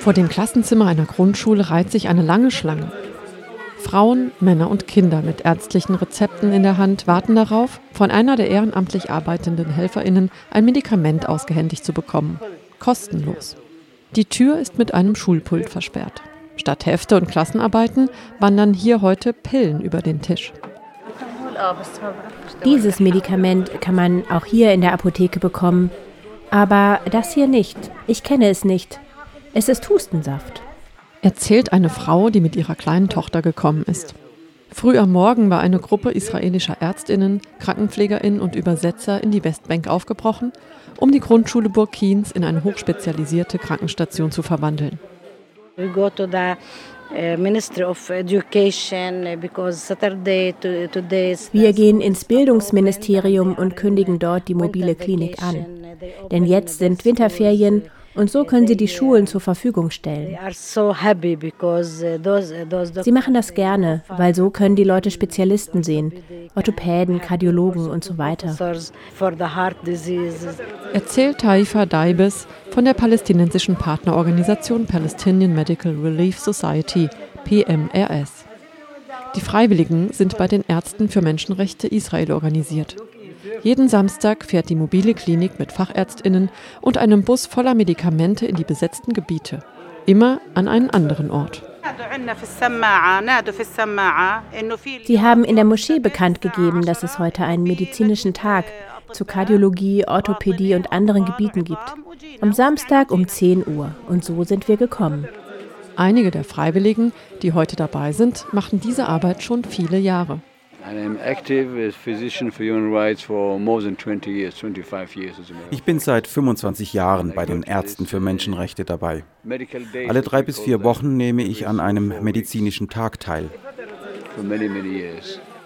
Vor dem Klassenzimmer einer Grundschule reiht sich eine lange Schlange. Frauen, Männer und Kinder mit ärztlichen Rezepten in der Hand warten darauf, von einer der ehrenamtlich arbeitenden Helferinnen ein Medikament ausgehändigt zu bekommen. Kostenlos. Die Tür ist mit einem Schulpult versperrt. Statt Hefte und Klassenarbeiten wandern hier heute Pillen über den Tisch. Dieses Medikament kann man auch hier in der Apotheke bekommen. Aber das hier nicht. Ich kenne es nicht. Es ist Hustensaft. Erzählt eine Frau, die mit ihrer kleinen Tochter gekommen ist. Früh am Morgen war eine Gruppe israelischer Ärztinnen, Krankenpflegerinnen und Übersetzer in die Westbank aufgebrochen, um die Grundschule Burkins in eine hochspezialisierte Krankenstation zu verwandeln. The uh, Wir gehen ins Bildungsministerium und kündigen dort die mobile Klinik an. Denn jetzt sind Winterferien und so können sie die Schulen zur Verfügung stellen. Uh, uh, sie machen das gerne, weil so können die Leute Spezialisten sehen, Orthopäden, Kardiologen und so weiter. Erzählt Taifa Daibes von der palästinensischen Partnerorganisation Palestinian Medical Relief Society, PMRS. Die Freiwilligen sind bei den Ärzten für Menschenrechte Israel organisiert. Jeden Samstag fährt die mobile Klinik mit Fachärztinnen und einem Bus voller Medikamente in die besetzten Gebiete. Immer an einen anderen Ort. Sie haben in der Moschee bekannt gegeben, dass es heute einen medizinischen Tag zu Kardiologie, Orthopädie und anderen Gebieten gibt. Am Samstag um 10 Uhr. Und so sind wir gekommen. Einige der Freiwilligen, die heute dabei sind, machen diese Arbeit schon viele Jahre. Ich bin seit 25 Jahren bei den Ärzten für Menschenrechte dabei. Alle drei bis vier Wochen nehme ich an einem medizinischen Tag teil.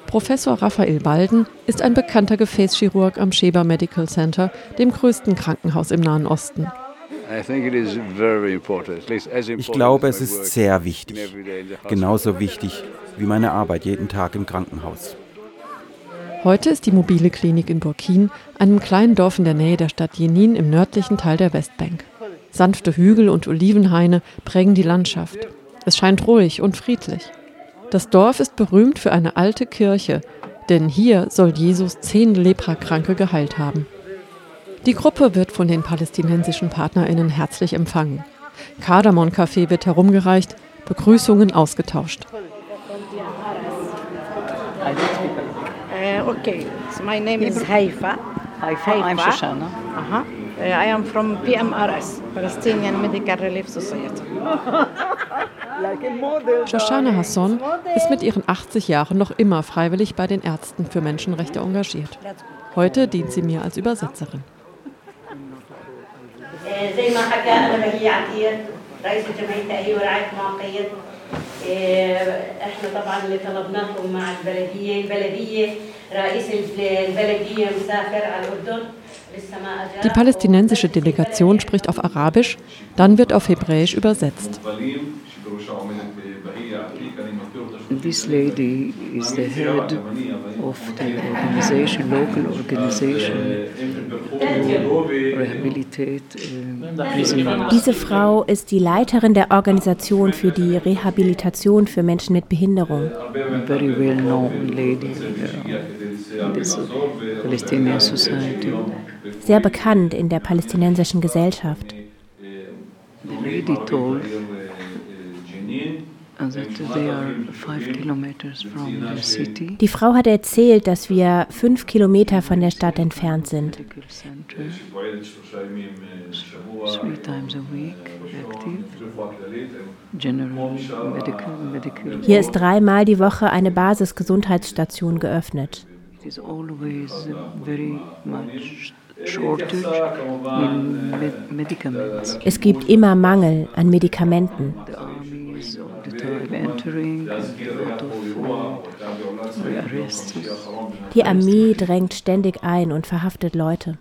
Professor Raphael Walden ist ein bekannter Gefäßchirurg am Sheba Medical Center, dem größten Krankenhaus im Nahen Osten. Ich glaube, es ist sehr wichtig. Genauso wichtig wie meine Arbeit jeden Tag im Krankenhaus. Heute ist die mobile Klinik in Burkin, einem kleinen Dorf in der Nähe der Stadt Jenin im nördlichen Teil der Westbank. Sanfte Hügel und Olivenhaine prägen die Landschaft. Es scheint ruhig und friedlich. Das Dorf ist berühmt für eine alte Kirche, denn hier soll Jesus zehn Leprakranke geheilt haben. Die Gruppe wird von den palästinensischen PartnerInnen herzlich empfangen. Kardamom-Kaffee wird herumgereicht, Begrüßungen ausgetauscht. Uh, okay, so my name is Haifa. Haifa, Haifa. I'm Shoshana. Uh-huh. Uh, I am from PMRS, Palestinian Medical Relief Society. Shoshana Hasson ist mit ihren 80 Jahren noch immer freiwillig bei den Ärzten für Menschenrechte engagiert. Heute dient sie mir als Übersetzerin. زي ما حكى انا بهي عتير رئيس جمعيه تاهيل ورعايه معاقين احنا طبعا اللي طلبناكم مع البلديه البلديه رئيس البلديه مسافر على الاردن Die palästinensische Delegation spricht auf Arabisch, dann wird auf Hebräisch übersetzt. This lady is the head of the organization, local organization rehabilitate prisoners. Diese Frau ist die Leiterin der Organisation für die Rehabilitation für Menschen mit Behinderung. Very well known lady in this Palestinian society. Sehr bekannt in der palästinensischen Gesellschaft. The lady told die Frau hat erzählt, dass wir fünf Kilometer von der Stadt entfernt sind. Hier ist dreimal die Woche eine Basisgesundheitsstation geöffnet. Es gibt immer Mangel an Medikamenten. Die Armee drängt ständig ein und verhaftet Leute.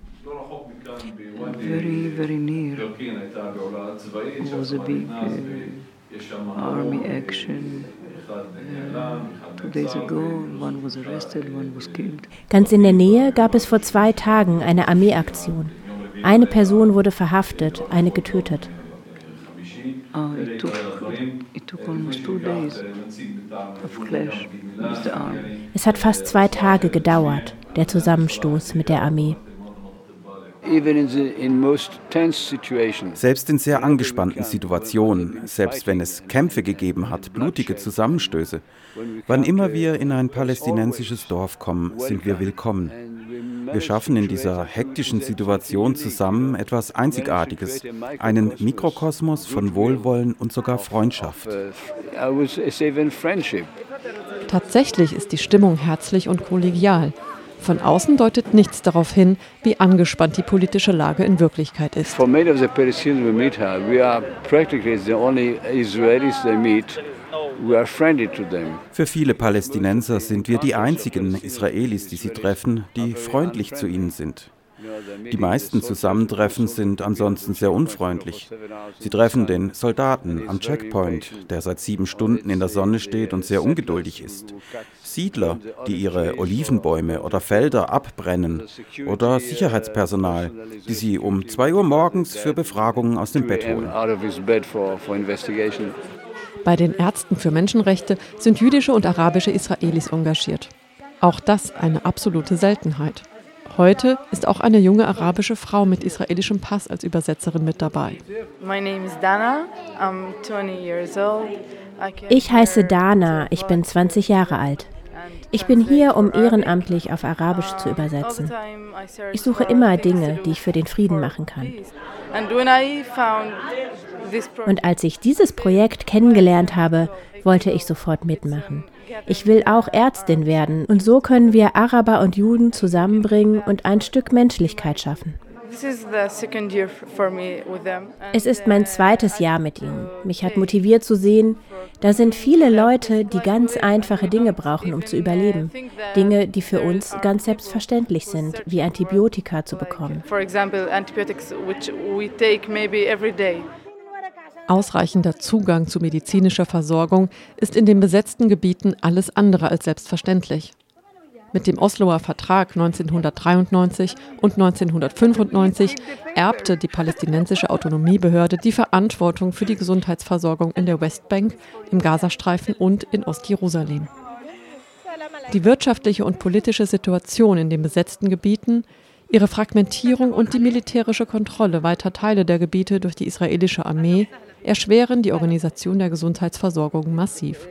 Very, very near was a big uh, army action. Ganz in der Nähe gab es vor zwei Tagen eine Armeeaktion. Eine Person wurde verhaftet, eine getötet. Oh, it took, it took almost two days of clash with the army. Es hat fast zwei Tage gedauert, der Zusammenstoß mit der Armee. Selbst in sehr angespannten Situationen, selbst wenn es Kämpfe gegeben hat, blutige Zusammenstöße, wann immer wir in ein palästinensisches Dorf kommen, sind wir willkommen. Wir schaffen in dieser hektischen Situation zusammen etwas Einzigartiges, einen Mikrokosmos von Wohlwollen und sogar Freundschaft. Tatsächlich ist die Stimmung herzlich und kollegial. Von außen deutet nichts darauf hin, wie angespannt die politische Lage in Wirklichkeit ist. For many of the Palestinians we meet here, we are practically the only Israelis they meet für viele Palästinenser sind wir die einzigen Israelis, die sie treffen, die freundlich zu ihnen sind. Die meisten Zusammentreffen sind ansonsten sehr unfreundlich. Sie treffen den Soldaten am Checkpoint, der seit sieben Stunden in der Sonne steht und sehr ungeduldig ist. Siedler, die ihre Olivenbäume oder Felder abbrennen. Oder Sicherheitspersonal, die sie um zwei Uhr morgens für Befragungen aus dem Bett holen. Bei den Ärzten für Menschenrechte sind jüdische und arabische Israelis engagiert. Auch das eine absolute Seltenheit. Heute ist auch eine junge arabische Frau mit israelischem Pass als Übersetzerin mit dabei. Ich heiße Dana, ich bin 20 Jahre alt. Ich bin hier, um ehrenamtlich auf Arabisch zu übersetzen. Ich suche immer Dinge, die ich für den Frieden machen kann. Und als ich dieses Projekt kennengelernt habe, wollte ich sofort mitmachen. Ich will auch Ärztin werden und so können wir Araber und Juden zusammenbringen und ein Stück Menschlichkeit schaffen. Es ist mein zweites Jahr mit ihnen. Mich hat motiviert zu sehen, da sind viele Leute, die ganz einfache Dinge brauchen, um zu überleben. Dinge, die für uns ganz selbstverständlich sind, wie Antibiotika zu bekommen. Ausreichender Zugang zu medizinischer Versorgung ist in den besetzten Gebieten alles andere als selbstverständlich. Mit dem Osloer Vertrag 1993 und 1995 erbte die palästinensische Autonomiebehörde die Verantwortung für die Gesundheitsversorgung in der Westbank, im Gazastreifen und in Ostjerusalem. Die wirtschaftliche und politische Situation in den besetzten Gebieten Ihre Fragmentierung und die militärische Kontrolle weiter Teile der Gebiete durch die israelische Armee erschweren die Organisation der Gesundheitsversorgung massiv.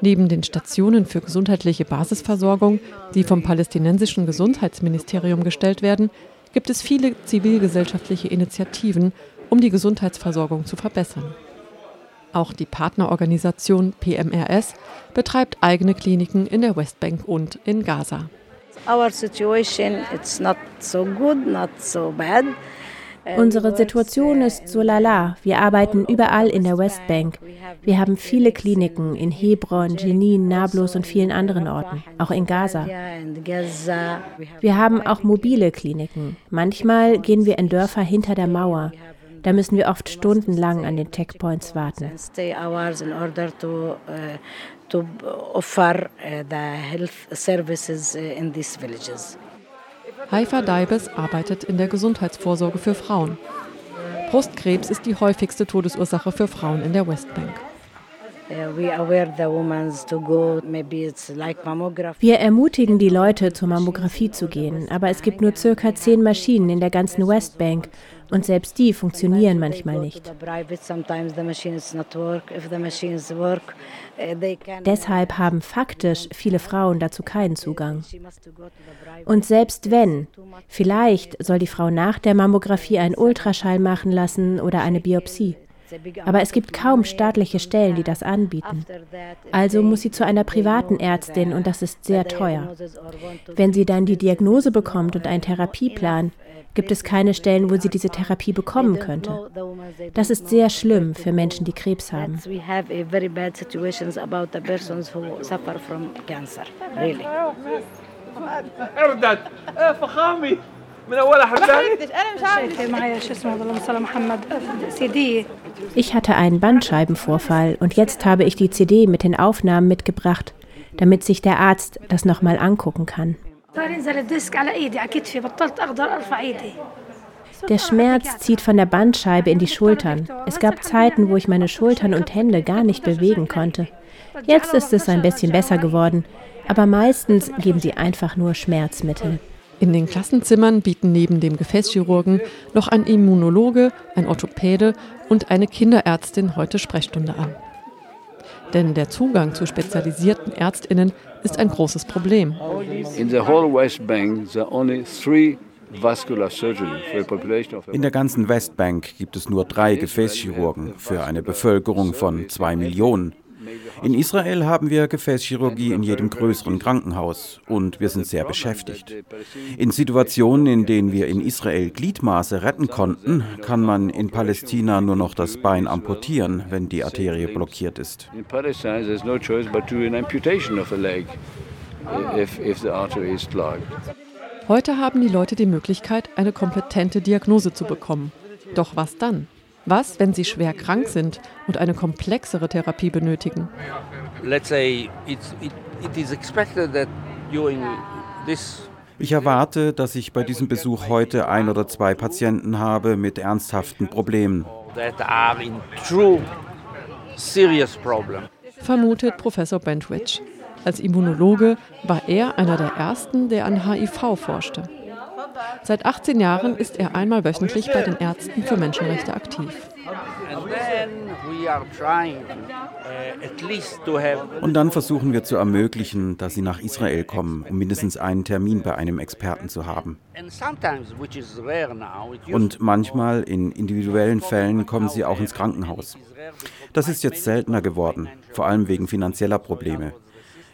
Neben den Stationen für gesundheitliche Basisversorgung, die vom palästinensischen Gesundheitsministerium gestellt werden, gibt es viele zivilgesellschaftliche Initiativen, um die Gesundheitsversorgung zu verbessern. Auch die Partnerorganisation PMRS betreibt eigene Kliniken in der Westbank und in Gaza. Our situation it's not so good, not so bad. Unsere Situation ist so lala. Wir arbeiten überall in der Westbank. Wir haben viele Kliniken in Hebron, Jenin, Nablus und vielen anderen Orten, auch in Gaza. Wir haben auch mobile Kliniken. Manchmal gehen wir in Dörfer hinter der Mauer. Da müssen wir oft stundenlang an den Checkpoints warten. to offer uh, the health services uh, in these villages. Haifa Daibes arbeitet in der Gesundheitsvorsorge für Frauen. Brustkrebs ist die häufigste Todesursache für Frauen in der Westbank. Wir ermutigen die Leute, zur Mammographie zu gehen, aber es gibt nur circa zehn Maschinen in der ganzen Westbank und selbst die funktionieren manchmal nicht. Deshalb haben faktisch viele Frauen dazu keinen Zugang. Und selbst wenn, vielleicht soll die Frau nach der Mammographie einen Ultraschall machen lassen oder eine Biopsie. Aber es gibt kaum staatliche Stellen, die das anbieten. Also muss sie zu einer privaten Ärztin und das ist sehr teuer. Wenn sie dann die Diagnose bekommt und einen Therapieplan, gibt es keine Stellen, wo sie diese Therapie bekommen könnte. Das ist sehr schlimm für Menschen, die Krebs haben. Ich hatte einen Bandscheibenvorfall und jetzt habe ich die CD mit den Aufnahmen mitgebracht, damit sich der Arzt das nochmal angucken kann. Der Schmerz zieht von der Bandscheibe in die Schultern. Es gab Zeiten, wo ich meine Schultern und Hände gar nicht bewegen konnte. Jetzt ist es ein bisschen besser geworden, aber meistens geben sie einfach nur Schmerzmittel. In den Klassenzimmern bieten neben dem Gefäßchirurgen noch ein Immunologe, ein Orthopäde und eine Kinderärztin heute Sprechstunde an. Denn der Zugang zu spezialisierten Ärztinnen ist ein großes Problem. In der ganzen Westbank gibt es nur drei Gefäßchirurgen für eine Bevölkerung von zwei Millionen. In Israel haben wir Gefäßchirurgie in jedem größeren Krankenhaus und wir sind sehr beschäftigt. In Situationen, in denen wir in Israel Gliedmaße retten konnten, kann man in Palästina nur noch das Bein amputieren, wenn die Arterie blockiert ist. In Palästina there's no choice but to an amputation of a leg if, if the artery is clogged. Heute haben die Leute die Möglichkeit, eine kompetente Diagnose zu bekommen. Doch was dann? Was, wenn sie schwer krank sind und eine komplexere Therapie benötigen? ich erwarte, dass ich bei diesem Besuch heute ein oder zwei Patienten habe mit ernsthaften Problemen. Vermutet Professor Bentwich. Als Immunologe war er einer der ersten, der an HIV forschte. Seit 18 Jahren ist er einmal wöchentlich bei den Ärzten für Menschenrechte aktiv. Und dann versuchen wir zu ermöglichen, dass sie nach Israel kommen, um mindestens einen Termin bei einem Experten zu haben. Und manchmal, in individuellen Fällen, kommen sie auch ins Krankenhaus. Das ist jetzt seltener geworden, vor allem wegen finanzieller Probleme.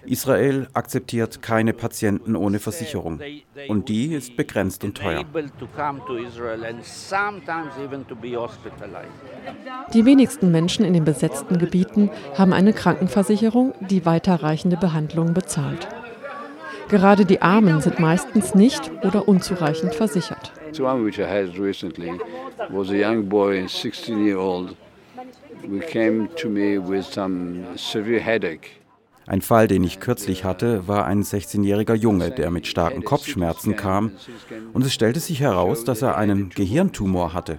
Israel akzeptiert keine Patienten ohne Versicherung und die ist begrenzt und teuer. Die wenigsten Menschen in den besetzten Gebieten haben eine Krankenversicherung, die weiterreichende Behandlungen bezahlt. Gerade die Armen sind meistens nicht oder unzureichend versichert. one which I had recently was a young boy, 16 year old, who came to me with some severe headache. Ein Fall, den ich kürzlich hatte, war ein 16-jähriger Junge, der mit starken Kopfschmerzen kam und es stellte sich heraus, dass er einen Gehirntumor hatte.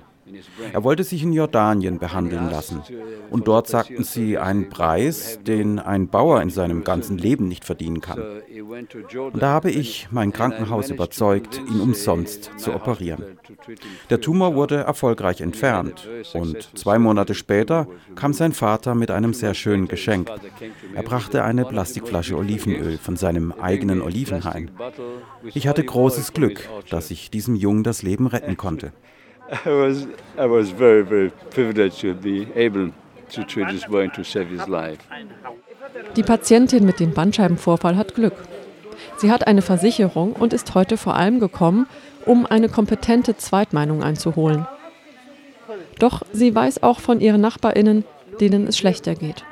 Er wollte sich in Jordanien behandeln lassen. Und dort sagten sie einen Preis, den ein Bauer in seinem ganzen Leben nicht verdienen kann. Und da habe ich mein Krankenhaus überzeugt, ihn umsonst zu operieren. Der Tumor wurde erfolgreich entfernt. Und zwei Monate später kam sein Vater mit einem sehr schönen Geschenk. Er brachte eine Plastikflasche Olivenöl von seinem eigenen Olivenhain. Ich hatte großes Glück, dass ich diesem Jungen das Leben retten konnte. I was, I was very, very privileged to be able to treat this boy and to save his life. Die Patientin mit dem Bandscheibenvorfall hat Glück. Sie hat eine Versicherung und ist heute vor allem gekommen, um eine kompetente Zweitmeinung einzuholen. Doch sie weiß auch von ihren Nachbarinnen, denen es schlechter geht.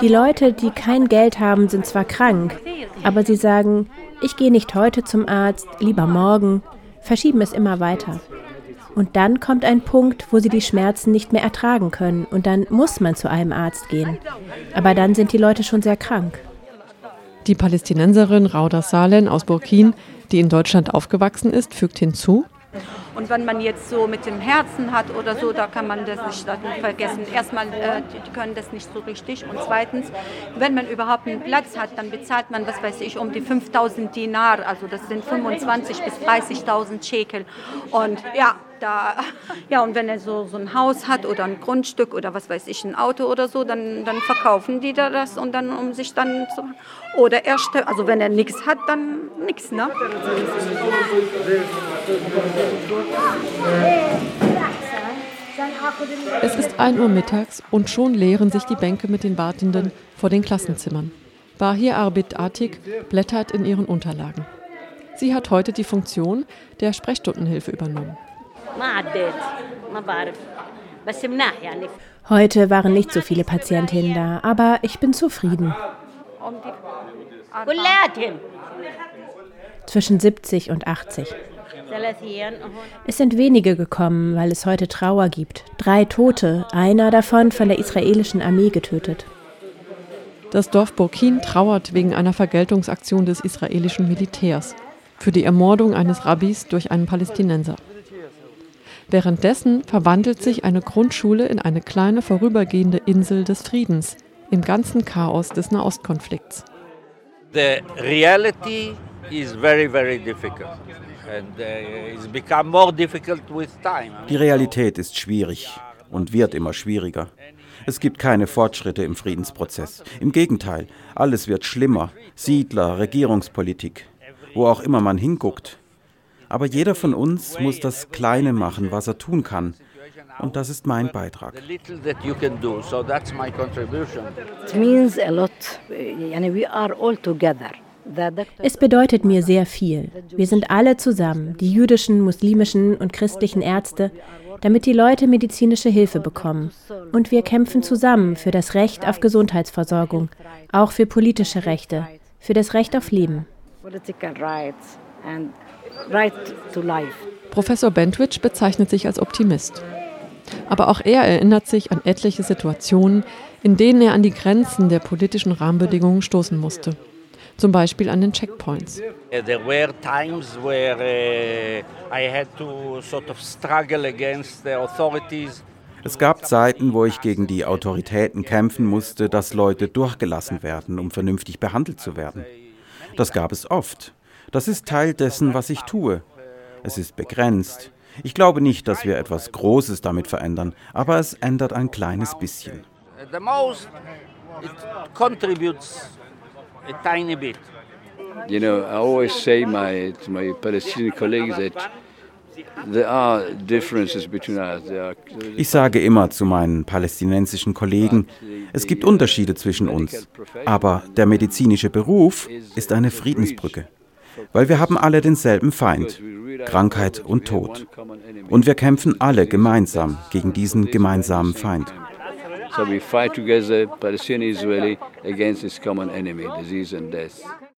Die Leute, die kein Geld haben, sind zwar krank, aber sie sagen, ich gehe nicht heute zum Arzt, lieber morgen, verschieben es immer weiter. Und dann kommt ein Punkt, wo sie die Schmerzen nicht mehr ertragen können und dann muss man zu einem Arzt gehen. Aber dann sind die Leute schon sehr krank. Die Palästinenserin Rauda Salen aus Burkin, die in Deutschland aufgewachsen ist, fügt hinzu, und wenn man jetzt so mit dem Herzen hat oder so, da kann man das nicht vergessen. Erstmal, äh, die können das nicht so richtig. Und zweitens, wenn man überhaupt einen Platz hat, dann bezahlt man, was weiß ich, um die 5000 Dinar. Also das sind 25.000 bis 30.000 Shekel. Und ja, da, ja, und wenn er so, so ein Haus hat oder ein Grundstück oder was weiß ich, ein Auto oder so, dann, dann verkaufen die da das und dann, um sich dann zu. Oder er, also wenn er nichts hat, dann nichts, ne? Es ist 1 Uhr mittags und schon leeren sich die Bänke mit den Wartenden vor den Klassenzimmern. Bahir Arbit Atik blättert in ihren Unterlagen. Sie hat heute die Funktion der Sprechstundenhilfe übernommen. Heute waren nicht so viele Patientinnen da, aber ich bin zufrieden. Zwischen 70 und 80. Es sind wenige gekommen, weil es heute Trauer gibt. Drei Tote, einer davon von der israelischen Armee getötet. Das Dorf Burkin trauert wegen einer Vergeltungsaktion des israelischen Militärs für die Ermordung eines Rabbis durch einen Palästinenser. Währenddessen verwandelt sich eine Grundschule in eine kleine vorübergehende Insel des Friedens im ganzen Chaos des Nahostkonflikts. The reality is very, very difficult. Uh, die Realität ist schwierig und wird immer schwieriger. Es gibt keine Fortschritte im Friedensprozess. Im Gegenteil, alles wird schlimmer. Siedler, Regierungspolitik, wo auch immer man hinguckt. Aber jeder von uns muss das Kleine machen, was er tun kann. Und das ist mein Beitrag. It means a lot. We are all together. Es bedeutet mir sehr viel. Wir sind alle zusammen, die jüdischen, muslimischen und christlichen Ärzte, damit die Leute medizinische Hilfe bekommen. Und wir kämpfen zusammen für das Recht auf Gesundheitsversorgung, auch für politische Rechte, für das Recht auf Leben. Professor Bentwich bezeichnet sich als Optimist. Aber auch er erinnert sich an etliche Situationen, in denen er an die Grenzen der politischen Rahmenbedingungen stoßen musste zum Beispiel an den Checkpoints. There were times where uh, I had to sort of struggle against the authorities. Es gab Zeiten, wo ich gegen die Autoritäten kämpfen musste, dass Leute durchgelassen werden, um vernünftig behandelt zu werden. Das gab es oft. Das ist Teil dessen, was ich tue. Es ist begrenzt. Ich glaube nicht, dass wir etwas Großes damit verändern, aber es ändert ein kleines bisschen. The most it contributes a tiny bit. You know, I always say my, to my Palestinian colleagues that ich sage immer zu meinen palästinensischen Kollegen, es gibt Unterschiede zwischen uns, aber der medizinische Beruf ist eine Friedensbrücke, weil wir haben alle denselben Feind, Krankheit und Tod. Und wir kämpfen alle gemeinsam gegen diesen gemeinsamen Feind. So we fight together, Palestinian Israeli, against this common enemy, disease and death.